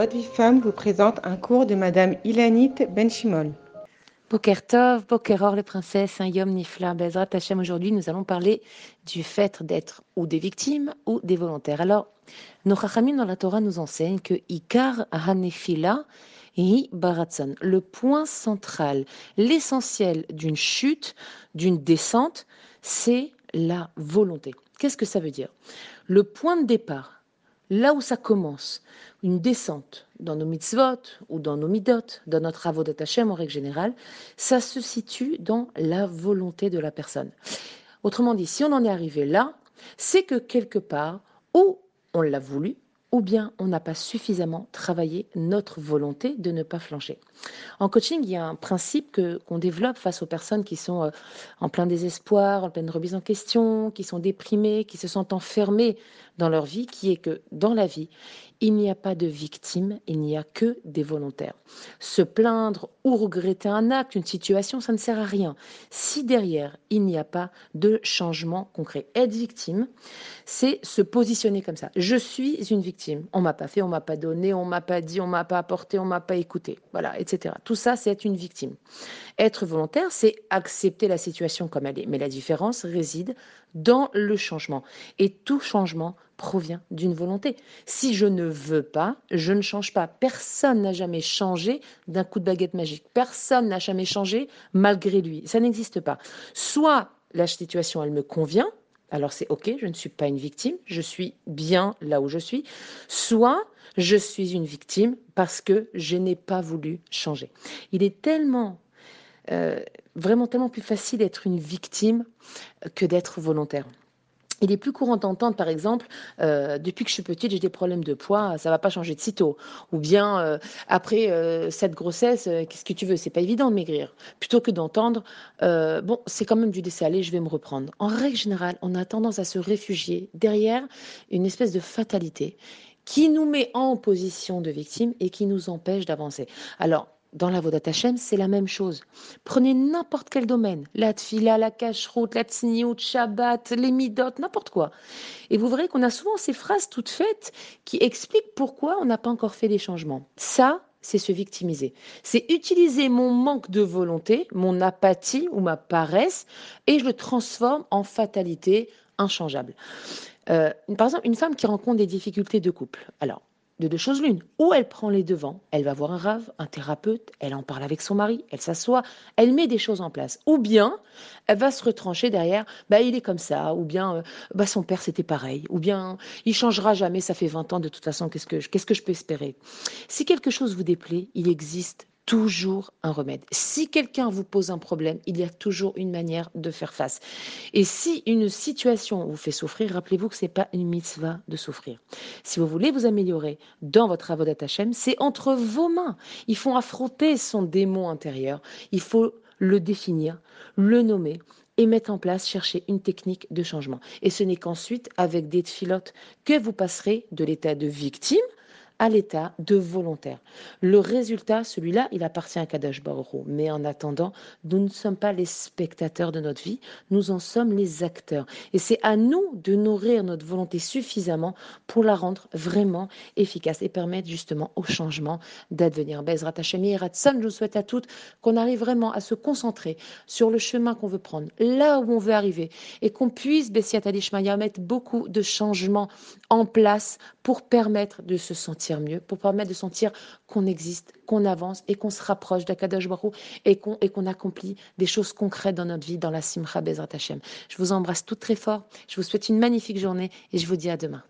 Votre vie femme vous présente un cours de Madame Ilanit Benchimol. Boker Tov, Bokeror les princesses, un Yom Nifla, Bezrat Hashem. Aujourd'hui, nous allons parler du fait d'être ou des victimes ou des volontaires. Alors, nos Chachamim dans la Torah nous enseignent que Ikar Hanefila et Baratzon, le point central, l'essentiel d'une chute, d'une descente, c'est la volonté. Qu'est-ce que ça veut dire? Le point de départ, là où ça commence, une descente dans nos mitzvot ou dans nos midot, dans notre avodat Hashem en règle générale, ça se situe dans la volonté de la personne. Autrement dit, si on en est arrivé là, c'est que quelque part, ou on l'a voulu, ou bien on n'a pas suffisamment travaillé notre volonté de ne pas flancher. En coaching, il y a un principe que, qu'on développe face aux personnes qui sont euh, en plein désespoir, en pleine remise en question, qui sont déprimées, qui se sentent enfermées dans leur vie, qui est que dans la vie, il n'y a pas de victime, il n'y a que des volontaires. Se plaindre ou regretter un acte, une situation, ça ne sert à rien. Si derrière, il n'y a pas de changement concret. Être victime, c'est se positionner comme ça. Je suis une victime. On m'a pas fait, on m'a pas donné, on m'a pas dit, on m'a pas apporté, on m'a pas écouté. Voilà, etc. Tout ça, c'est être une victime. Être volontaire, c'est accepter la situation comme elle est. Mais la différence réside dans le changement. Et tout changement provient d'une volonté. Si je ne veux pas, je ne change pas. Personne n'a jamais changé d'un coup de baguette magique. Personne n'a jamais changé malgré lui. Ça n'existe pas. Soit la situation, elle me convient, alors c'est OK, je ne suis pas une victime, je suis bien là où je suis, soit je suis une victime parce que je n'ai pas voulu changer. Il est tellement, euh, vraiment tellement plus facile d'être une victime que d'être volontaire. Il est plus courant d'entendre, par exemple, euh, depuis que je suis petite, j'ai des problèmes de poids, ça va pas changer de sitôt. Ou bien, euh, après euh, cette grossesse, qu'est-ce que tu veux? C'est pas évident de maigrir. Plutôt que d'entendre, bon, c'est quand même du décès, allez, je vais me reprendre. En règle générale, on a tendance à se réfugier derrière une espèce de fatalité qui nous met en position de victime et qui nous empêche d'avancer. Alors, dans la Vodat Hashem, c'est la même chose. Prenez n'importe quel domaine, la tfila, la cacheroute, la tsniout, Shabbat, les midot, n'importe quoi. Et vous verrez qu'on a souvent ces phrases toutes faites qui expliquent pourquoi on n'a pas encore fait les changements. Ça, c'est se victimiser. C'est utiliser mon manque de volonté, mon apathie ou ma paresse, et je le transforme en fatalité inchangeable. Euh, par exemple, une femme qui rencontre des difficultés de couple. Alors, de deux choses l'une. Ou elle prend les devants, elle va voir un rave, un thérapeute, elle en parle avec son mari, elle s'assoit, elle met des choses en place. Ou bien elle va se retrancher derrière, bah il est comme ça, ou bien euh, bah son père c'était pareil, ou bien il changera jamais, ça fait 20 ans de toute façon, qu'est-ce que qu'est-ce que je peux espérer? Si quelque chose vous déplaît, il existe toujours un remède. Si quelqu'un vous pose un problème, il y a toujours une manière de faire face. Et si une situation vous fait souffrir, rappelez-vous que ce n'est pas une mitzvah de souffrir. Si vous voulez vous améliorer dans votre avodat Hashem, c'est entre vos mains. Il faut affronter son démon intérieur. Il faut le définir, le nommer et mettre en place, chercher une technique de changement. Et ce n'est qu'ensuite, avec des filotes, que vous passerez de l'état de victime à l'état de volontaire. Le résultat, celui-là, il appartient à Kadash Baruch Mais en attendant, nous ne sommes pas les spectateurs de notre vie, nous en sommes les acteurs. Et c'est à nous de nourrir notre volonté suffisamment pour la rendre vraiment efficace et permettre justement au changement d'advenir. Bezrat Hashem je vous souhaite à toutes qu'on arrive vraiment à se concentrer sur le chemin qu'on veut prendre, là où on veut arriver, et qu'on puisse, Bessiat Alishmaya, mettre beaucoup de changements en place pour permettre de se mieux, pour permettre de sentir qu'on existe, qu'on avance et qu'on se rapproche d'Akadosh Baruch et qu'on et qu'on accomplit des choses concrètes dans notre vie, dans la Simcha Bezrat Hashem. Je vous embrasse toutes très fort. Je vous souhaite une magnifique journée et je vous dis à demain.